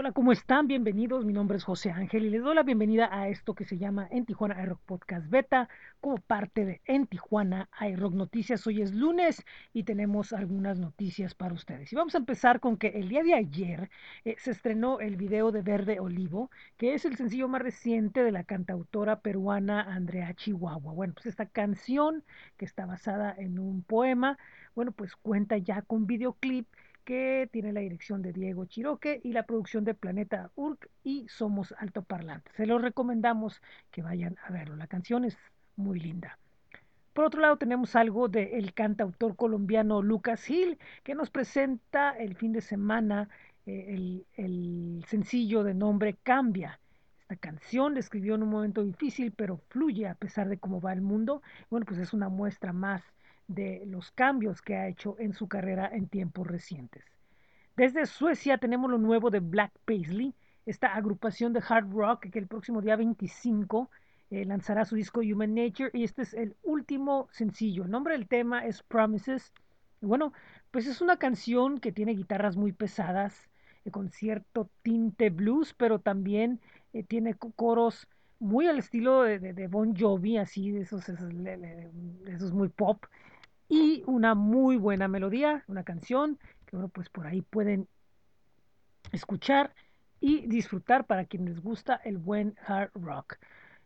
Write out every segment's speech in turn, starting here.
Hola, ¿cómo están? Bienvenidos. Mi nombre es José Ángel y les doy la bienvenida a esto que se llama En Tijuana iRock Podcast Beta como parte de En Tijuana iRock Noticias. Hoy es lunes y tenemos algunas noticias para ustedes. Y vamos a empezar con que el día de ayer eh, se estrenó el video de Verde Olivo, que es el sencillo más reciente de la cantautora peruana Andrea Chihuahua. Bueno, pues esta canción que está basada en un poema, bueno, pues cuenta ya con videoclip que tiene la dirección de Diego Chiroque y la producción de Planeta Urk y Somos Altoparlantes. Se los recomendamos que vayan a verlo. La canción es muy linda. Por otro lado, tenemos algo del cantautor colombiano Lucas Gil, que nos presenta el fin de semana eh, el, el sencillo de nombre Cambia. Esta canción la escribió en un momento difícil, pero fluye a pesar de cómo va el mundo. Bueno, pues es una muestra más de los cambios que ha hecho en su carrera en tiempos recientes. Desde Suecia tenemos lo nuevo de Black Paisley, esta agrupación de hard rock que el próximo día 25 eh, lanzará su disco Human Nature y este es el último sencillo. El nombre del tema es Promises. Y bueno, pues es una canción que tiene guitarras muy pesadas, eh, con cierto tinte blues, pero también eh, tiene coros muy al estilo de, de, de, Bon Jovi, así, de esos, esos, esos muy pop y una muy buena melodía, una canción que bueno, pues por ahí pueden escuchar y disfrutar para quienes les gusta el buen hard rock.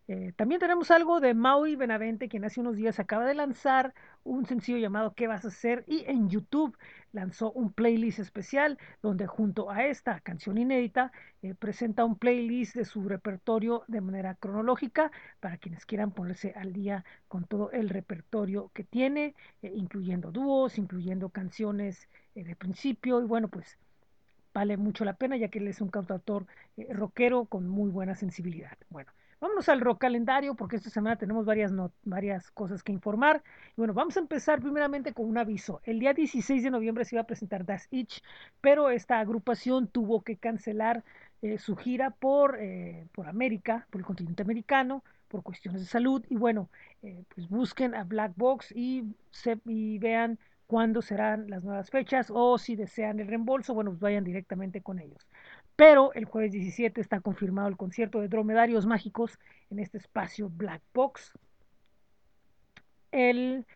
Eh, también tenemos algo de Maui Benavente, quien hace unos días acaba de lanzar un sencillo llamado ¿Qué vas a hacer? Y en YouTube lanzó un playlist especial donde junto a esta canción inédita eh, presenta un playlist de su repertorio de manera cronológica para quienes quieran ponerse al día con todo el repertorio que tiene, eh, incluyendo dúos, incluyendo canciones de principio y bueno, pues vale mucho la pena ya que él es un cantautor rockero con muy buena sensibilidad. Bueno. Vámonos al rock calendario porque esta semana tenemos varias, varias cosas que informar. Y bueno, vamos a empezar primeramente con un aviso. El día 16 de noviembre se iba a presentar Das Itch, pero esta agrupación tuvo que cancelar eh, su gira por, eh, por América, por el continente americano, por cuestiones de salud. Y bueno, eh, pues busquen a Black Box y, se, y vean cuándo serán las nuevas fechas o si desean el reembolso, bueno, pues vayan directamente con ellos. Pero el jueves 17 está confirmado el concierto de Dromedarios Mágicos en este espacio Black Box. El,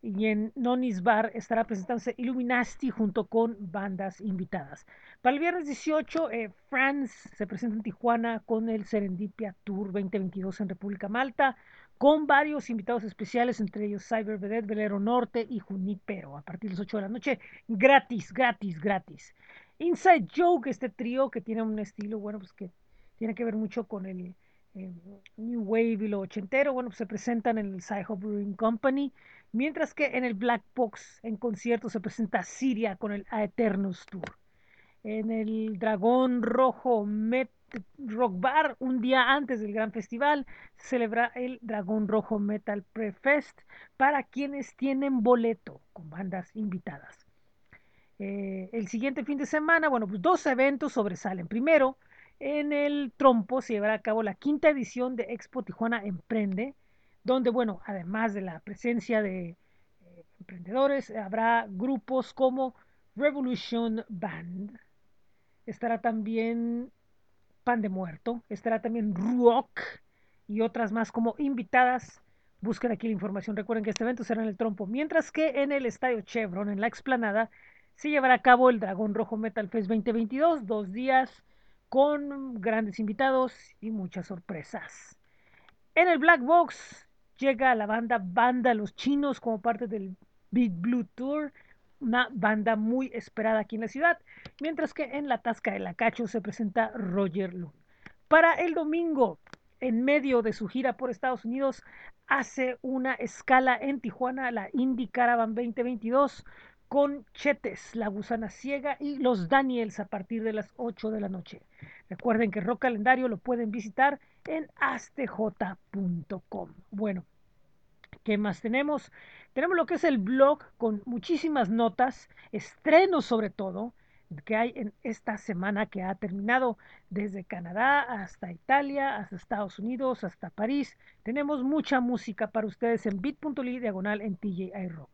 y en Nonis Bar estará presentándose Illuminati junto con bandas invitadas. Para el viernes 18, eh, France se presenta en Tijuana con el Serendipia Tour 2022 en República Malta, con varios invitados especiales, entre ellos Cyber Vedette, Velero Norte y Junipero, a partir de las 8 de la noche, gratis, gratis, gratis. Inside Joke, este trío que tiene un estilo, bueno, pues que tiene que ver mucho con el eh, New Wave y lo ochentero, bueno, pues se presentan en el Sci Brewing Company, mientras que en el Black Box, en concierto, se presenta Siria con el Aeternus Tour. En el Dragón Rojo Met Rock Bar, un día antes del gran festival, se celebra el Dragón Rojo Metal Prefest para quienes tienen boleto con bandas invitadas. Eh, el siguiente fin de semana, bueno, pues dos eventos sobresalen. Primero, en el Trompo se llevará a cabo la quinta edición de Expo Tijuana Emprende, donde, bueno, además de la presencia de eh, emprendedores, habrá grupos como Revolution Band, estará también Pan de Muerto, estará también Rock y otras más como invitadas. Busquen aquí la información. Recuerden que este evento será en el Trompo, mientras que en el Estadio Chevron, en la explanada, se llevará a cabo el Dragón Rojo Metal Fest 2022, dos días con grandes invitados y muchas sorpresas. En el Black Box llega la banda Banda Los Chinos como parte del Big Blue Tour, una banda muy esperada aquí en la ciudad, mientras que en la Tasca de la Cacho se presenta Roger Lund. Para el domingo, en medio de su gira por Estados Unidos, hace una escala en Tijuana, la Indie Caravan 2022, con Chetes, La Gusana Ciega y Los Daniels a partir de las 8 de la noche. Recuerden que Rock Calendario lo pueden visitar en astj.com. Bueno, ¿qué más tenemos? Tenemos lo que es el blog con muchísimas notas, estrenos sobre todo, que hay en esta semana que ha terminado desde Canadá hasta Italia, hasta Estados Unidos, hasta París. Tenemos mucha música para ustedes en bit.ly diagonal en TJI Rock.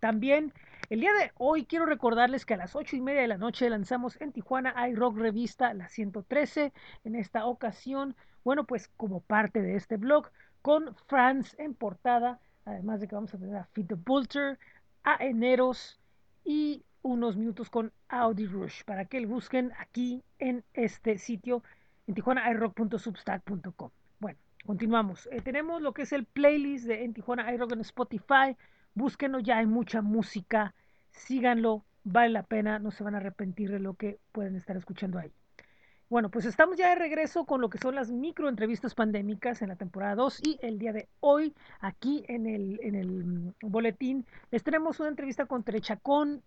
También el día de hoy quiero recordarles que a las ocho y media de la noche lanzamos en Tijuana iRock Revista, la 113. En esta ocasión, bueno, pues como parte de este blog, con Franz en portada, además de que vamos a tener a Fit the Vulture, a Eneros y unos minutos con Audi Rush para que lo busquen aquí en este sitio en tijuanairock.substack.com. Bueno, continuamos. Eh, tenemos lo que es el playlist de en Tijuana iRock en Spotify. Búsquenlo, ya hay mucha música. Síganlo, vale la pena, no se van a arrepentir de lo que pueden estar escuchando ahí. Bueno, pues estamos ya de regreso con lo que son las micro entrevistas pandémicas en la temporada 2 y el día de hoy aquí en el, en el mm, boletín les tenemos una entrevista con Trechacón.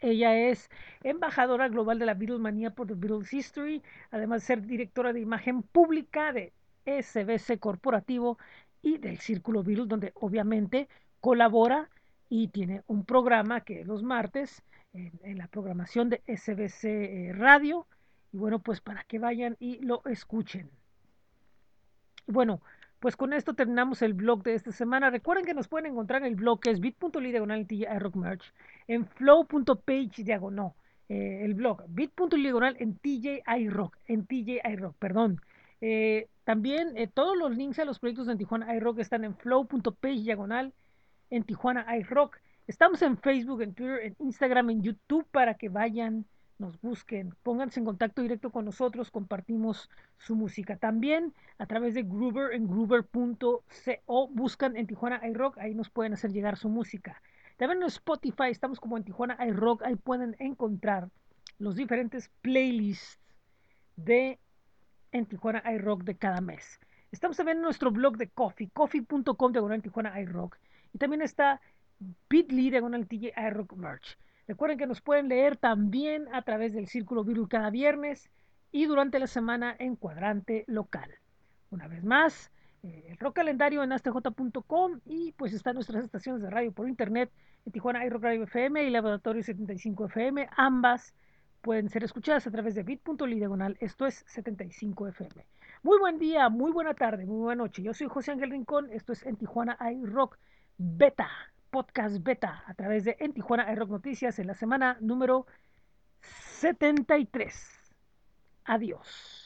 Ella es embajadora global de la Beatlemanía por The Beatles History, además de ser directora de imagen pública de SBC Corporativo y del Círculo Beatles, donde obviamente colabora y tiene un programa que los martes en, la programación de SBC eh, Radio y bueno, pues para que vayan y lo escuchen. Bueno, pues con esto terminamos el blog de esta semana. Recuerden que nos pueden encontrar en el blog que es bit.ly diagonal TJ Rock Merch, en flow.page diagonal, eh, el blog bit.ly diagonal en TJ iRock, en TJ iRock, perdón. Eh, también eh, todos los links a los proyectos de Tijuana iRock están en flow.page diagonal en Tijuana iRock. Estamos en Facebook, en Twitter, en Instagram, en YouTube para que vayan nos busquen, pónganse en contacto directo con nosotros, compartimos su música. También a través de Groover en groover.co, buscan en Tijuana iRock, ahí nos pueden hacer llegar su música. También en Spotify estamos como en Tijuana iRock, ahí pueden encontrar los diferentes playlists de en Tijuana iRock de cada mes. Estamos también en nuestro blog de Coffee, coffee.com diagonal Tijuana iRock. Y también está Bitly diagonal TJ Merch. Recuerden que nos pueden leer también a través del Círculo Virus cada viernes y durante la semana en cuadrante local. Una vez más, eh, el rock calendario en astj.com y pues están nuestras estaciones de radio por internet en Tijuana iRock Radio FM y Laboratorio 75 FM. Ambas pueden ser escuchadas a través de bit.ly diagonal, esto es 75 FM. Muy buen día, muy buena tarde, muy buena noche. Yo soy José Ángel Rincón, esto es en Tijuana iRock Beta podcast beta a través de En Tijuana Rock Noticias en la semana número 73. Adiós.